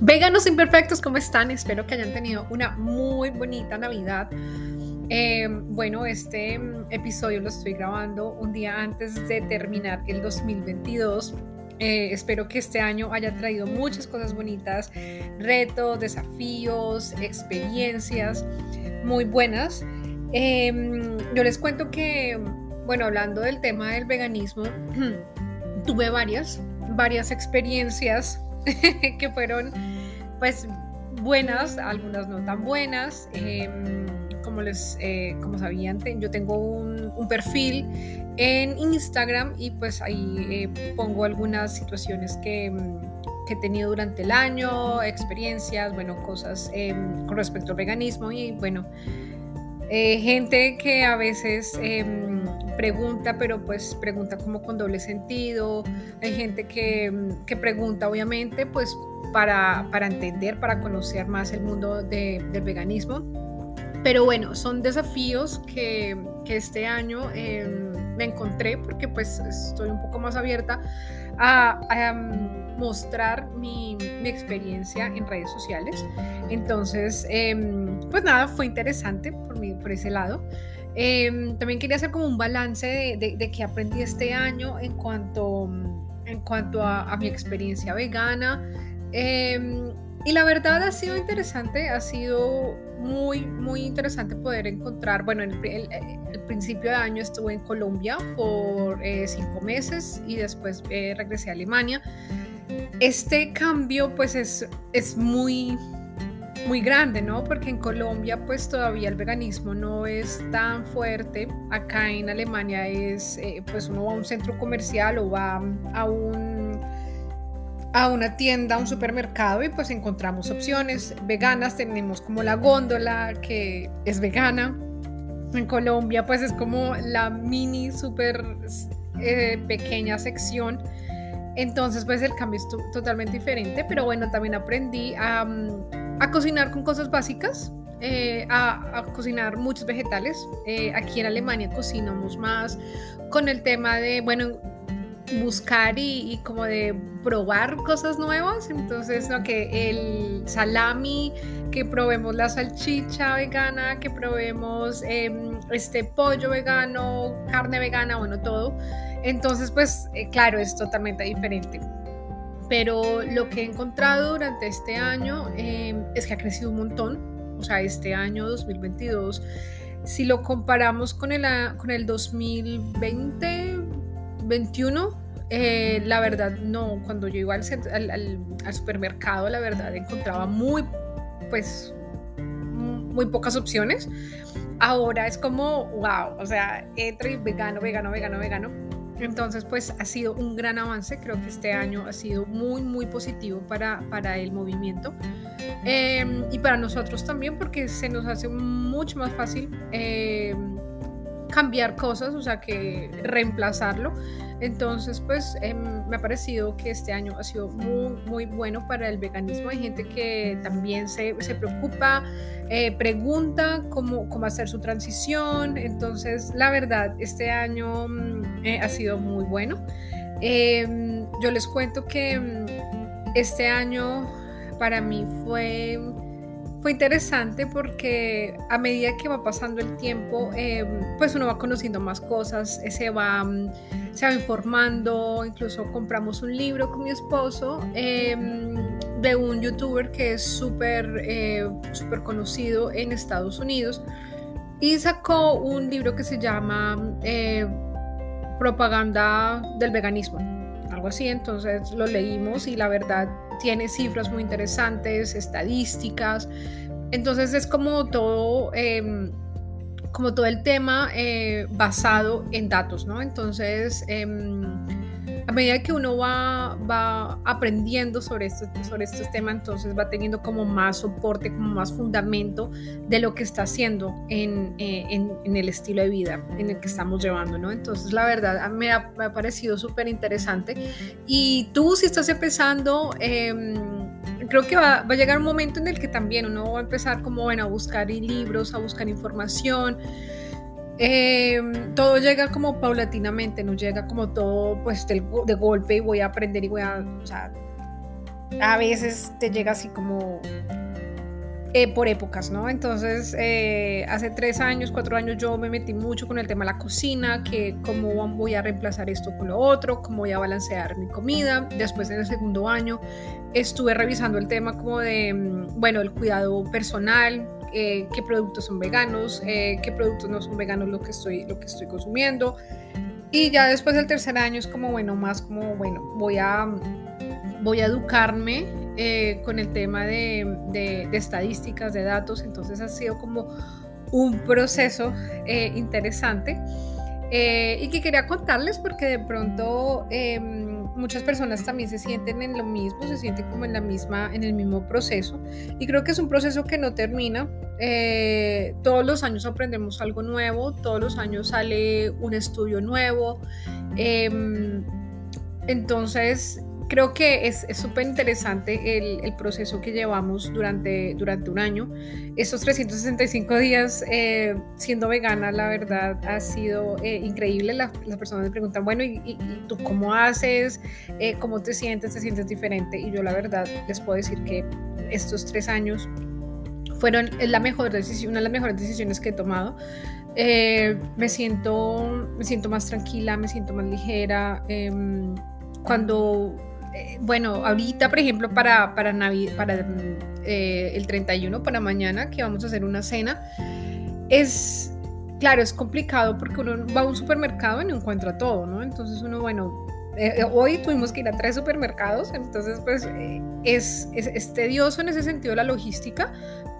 Veganos imperfectos, ¿cómo están? Espero que hayan tenido una muy bonita Navidad. Eh, bueno, este episodio lo estoy grabando un día antes de terminar el 2022. Eh, espero que este año haya traído muchas cosas bonitas, retos, desafíos, experiencias muy buenas. Em, yo les cuento que, bueno, hablando del tema del veganismo, tuve varias, varias experiencias que fueron pues buenas, algunas no tan buenas. Em, como les eh, como sabían, yo tengo un, perfil en Instagram y pues ahí eh, pongo algunas situaciones que, que, he tenido durante el año, experiencias, bueno, cosas em, con respecto al veganismo y bueno, eh, gente que a veces em, pregunta, pero pues pregunta como con doble sentido. Hay gente que, que pregunta, obviamente, pues para, para entender, para conocer más el mundo de, del veganismo. Pero bueno, son desafíos que, que este año em, me encontré porque pues estoy un poco más abierta a, mm, mostrar mi, mi, experiencia en redes sociales. Entonces, em, pues nada, fue interesante por, mi, por ese lado. Em, también quería hacer como un balance de, de, de qué aprendí este año en cuanto, en cuanto a, a mi experiencia vegana. Em, y la verdad ha sido interesante, ha sido muy, muy interesante poder encontrar, bueno, el, el, principio de año estuve en Colombia por eh, cinco meses y después eh, regresé a Alemania. Este cambio pues es, es muy, muy grande, ¿no? Porque en Colombia pues todavía el veganismo no es tan fuerte. Acá en Alemania es, eh, pues uno va a un centro comercial o va a un a una tienda, a un supermercado y pues encontramos opciones veganas. Tenemos como la góndola que es vegana. En Colombia pues es como la mini super eh, pequeña sección. Entonces pues el cambio es totalmente diferente, pero bueno, también aprendí a, mm, a cocinar con cosas básicas, eh, a, cocinar muchos vegetales. Eh, aquí en Alemania cocinamos más con el tema de, bueno, buscar y, como de probar cosas nuevas. Entonces, ¿no? que el salami, que probemos la salchicha vegana, que probemos em, este pollo vegano, carne vegana, bueno, todo. Entonces, pues, eh, claro, es totalmente diferente. Pero lo que he encontrado durante este año em, es que ha crecido un montón. O sea, este año 2022, si lo comparamos con el, con el 2020, 21, eh, la verdad no, cuando yo iba al, al, supermercado, la verdad encontraba muy, pues, muy pocas opciones. Ahora es como, wow, o sea, entro y vegano, vegano, vegano, vegano. Entonces, pues ha sido un gran avance. Creo que este año ha sido muy, muy positivo para, para el movimiento em, y para nosotros también, porque se nos hace mucho más fácil em, cambiar cosas, o sea, que reemplazarlo. Entonces, pues em, me ha parecido que este año ha sido muy, bueno para el veganismo. Hay gente que también se, se preocupa, eh, pregunta cómo, cómo, hacer su transición. Entonces, la verdad, este año mm, eh, ha sido muy bueno. Em, yo les cuento que mm, este año para mí fue fue interesante porque a medida que va pasando el tiempo, eh, pues uno va conociendo más cosas, eh, se va, mm, se va informando, incluso compramos un libro con mi esposo em, de un youtuber que es súper eh, conocido en Estados Unidos. Y sacó un libro que se llama Propaganda del Veganismo, algo así, entonces lo leímos y la verdad tiene cifras muy interesantes, estadísticas. Entonces es como todo, em, como todo el tema eh, basado en datos, ¿no? Entonces, em, medida que uno va, va aprendiendo sobre, esto, sobre estos temas, entonces va teniendo como más soporte, como más fundamento de lo que está haciendo en, eh, en, el estilo de vida en el que estamos llevando, ¿no? Entonces, la verdad, me ha, me ha parecido súper interesante. Y tú, si estás empezando... Eh, creo que va, va, a llegar un momento en el que también uno va a empezar como, bueno, a buscar libros, a buscar información, eh, todo llega como paulatinamente, no llega como todo pues de, de, golpe y voy a aprender y voy a, o sea, a veces te llega así como eh, por épocas, ¿no? Entonces, eh, hace tres años, cuatro años yo me metí mucho con el tema de la cocina, que cómo voy a reemplazar esto con lo otro, cómo voy a balancear mi comida. Después, en el segundo año, estuve revisando el tema como de, mm, bueno, el cuidado personal, eh, qué productos son veganos, qué productos no son veganos lo que estoy, lo que estoy consumiendo. Y ya después del tercer año es como, bueno, más como, bueno, voy a, voy a educarme eh, con el tema de, estadísticas, de datos, entonces ha sido como un proceso eh, interesante eh, y que quería contarles porque de pronto em, muchas personas también se sienten en lo mismo, se sienten como en la misma, en el mismo proceso y creo que es un proceso que no termina. todos los años aprendemos algo nuevo, todos los años sale un estudio nuevo. Em, entonces, creo que es súper interesante el, proceso que llevamos durante, durante un año. Estos 365 días eh, siendo vegana, la verdad, ha sido eh, increíble. las personas me preguntan, bueno, ¿y, tú cómo haces? Eh, ¿Cómo te sientes? ¿Te sientes diferente? Y yo la verdad les puedo decir que estos tres años fueron la mejor decisión, una de las mejores decisiones que he tomado. me, siento, me siento más tranquila, me siento más ligera. Em, cuando eh, bueno, ahorita, por ejemplo, para, para, para eh, el 31, para mañana, que vamos a hacer una cena, es, claro, es complicado porque uno va a un supermercado y no encuentra todo, ¿no? Entonces uno, bueno, eh, hoy tuvimos que ir a tres supermercados, entonces pues es, es, tedioso en ese sentido la logística,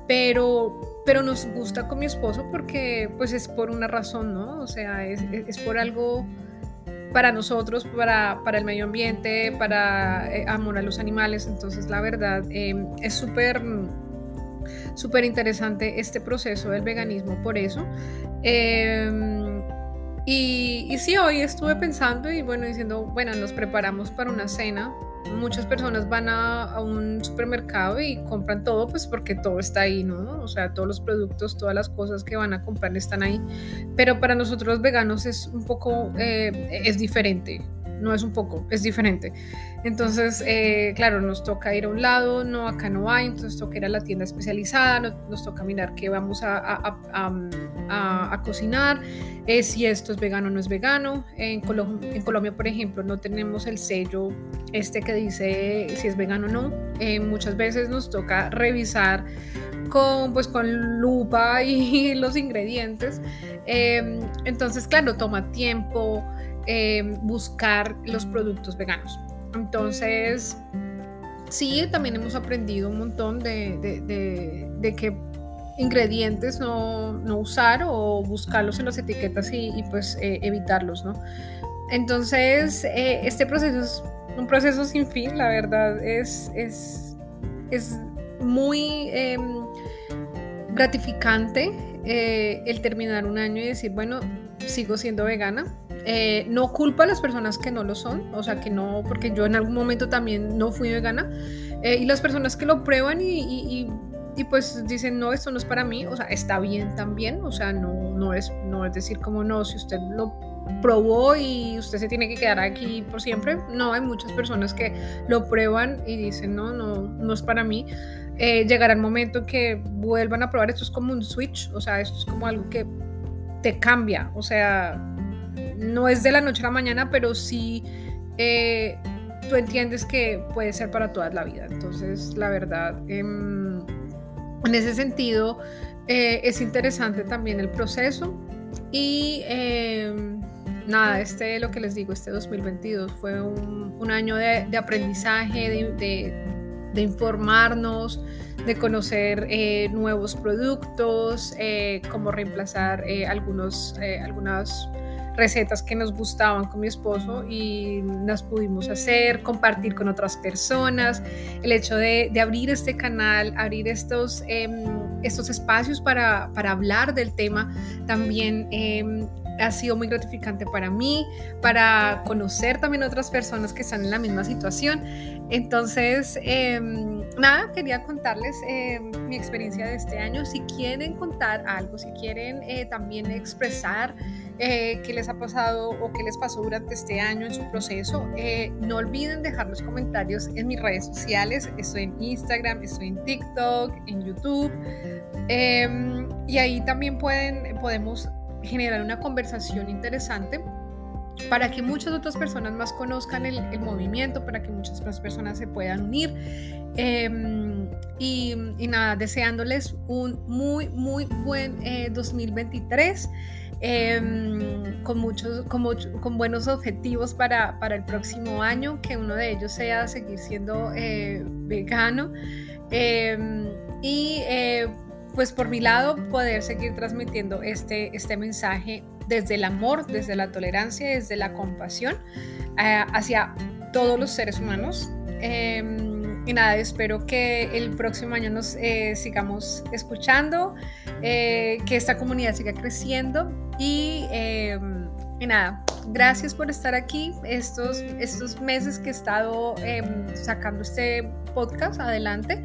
pero, pero nos gusta con mi esposo porque pues es por una razón, ¿no? O sea, es, es por algo para nosotros, para, para el medio ambiente, para eh, amor a los animales. Entonces, la verdad, em, es súper súper interesante este proceso del veganismo por eso. Em, y, y sí, hoy estuve pensando y bueno, diciendo, bueno, nos preparamos para una cena muchas personas van a, un supermercado y compran todo, pues porque todo está ahí, ¿no? O sea, todos los productos, todas las cosas que van a comprar están ahí. Pero para nosotros los veganos es un poco, eh, es diferente no es un poco, es diferente. Entonces, eh, claro, nos toca ir a un lado, no, acá no hay, entonces toca ir a la tienda especializada, nos toca mirar qué vamos a, a, cocinar, eh, si esto es vegano o no es vegano. En, Colombia, por ejemplo, no tenemos el sello este que dice si es vegano o no. Eh, muchas veces nos toca revisar con, pues, con lupa y los ingredientes. entonces, claro, toma tiempo. Em, buscar los productos veganos. Entonces, sí, también hemos aprendido un montón de, de, qué ingredientes no, no, usar o buscarlos en las etiquetas y, pues eh, evitarlos, ¿no? Entonces, eh, este proceso es un proceso sin fin, la verdad, es, es, es muy em, gratificante eh, el terminar un año y decir, bueno, sigo siendo vegana, eh, no culpa a las personas que no lo son, o sea, que no, porque yo en algún momento también no fui vegana, eh, y las personas que lo prueban y, y, pues dicen, no, esto no es para mí, o sea, está bien también, o sea, no, no, es, no es decir como no, si usted lo probó y usted se tiene que quedar aquí por siempre, no, hay muchas personas que lo prueban y dicen, no, no, no es para mí. Eh, llegará el momento que vuelvan a probar, esto es como un switch, o sea, esto es como algo que te cambia, o sea, no es de la noche a la mañana, pero sí eh, tú entiendes que puede ser para toda la vida. Entonces, la verdad, em, en ese sentido, eh, es interesante también el proceso. Y em, nada, este, lo que les digo, este 2022 fue un, año de, aprendizaje, de, informarnos, de conocer eh, nuevos productos, cómo reemplazar algunos, algunas recetas que nos gustaban con mi esposo y las pudimos hacer, compartir con otras personas. El hecho de, abrir este canal, abrir estos, em, estos espacios para, hablar del tema, también em, ha sido muy gratificante para mí, para conocer también otras personas que están en la misma situación. Entonces, em, nada, quería contarles mi experiencia de este año. Si quieren contar algo, si quieren eh, también expresar eh, qué les ha pasado o qué les pasó durante este año en su proceso, eh, no olviden dejar los comentarios en mis redes sociales. Estoy en Instagram, estoy en TikTok, en YouTube. Em, y ahí también pueden, podemos generar una conversación interesante para que muchas otras personas más conozcan el, movimiento, para que muchas más personas se puedan unir. Em, y, nada, deseándoles un muy, muy buen 2023. Em, con muchos, con, con, buenos objetivos para, para, el próximo año, que uno de ellos sea seguir siendo eh, vegano. Em, y eh, pues por mi lado, poder seguir transmitiendo este, este mensaje desde el amor, desde la tolerancia, desde la compasión eh, hacia todos los seres humanos. Em, y nada, espero que el próximo año nos eh, sigamos escuchando, eh, que esta comunidad siga creciendo y, em, y, nada, gracias por estar aquí estos, estos meses que he estado em, sacando este podcast adelante.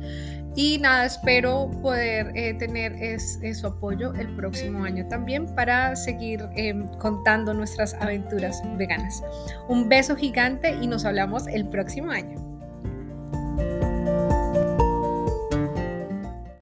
Y nada, espero poder eh, tener su apoyo el próximo año también para seguir em, contando nuestras aventuras veganas. Un beso gigante y nos hablamos el próximo año.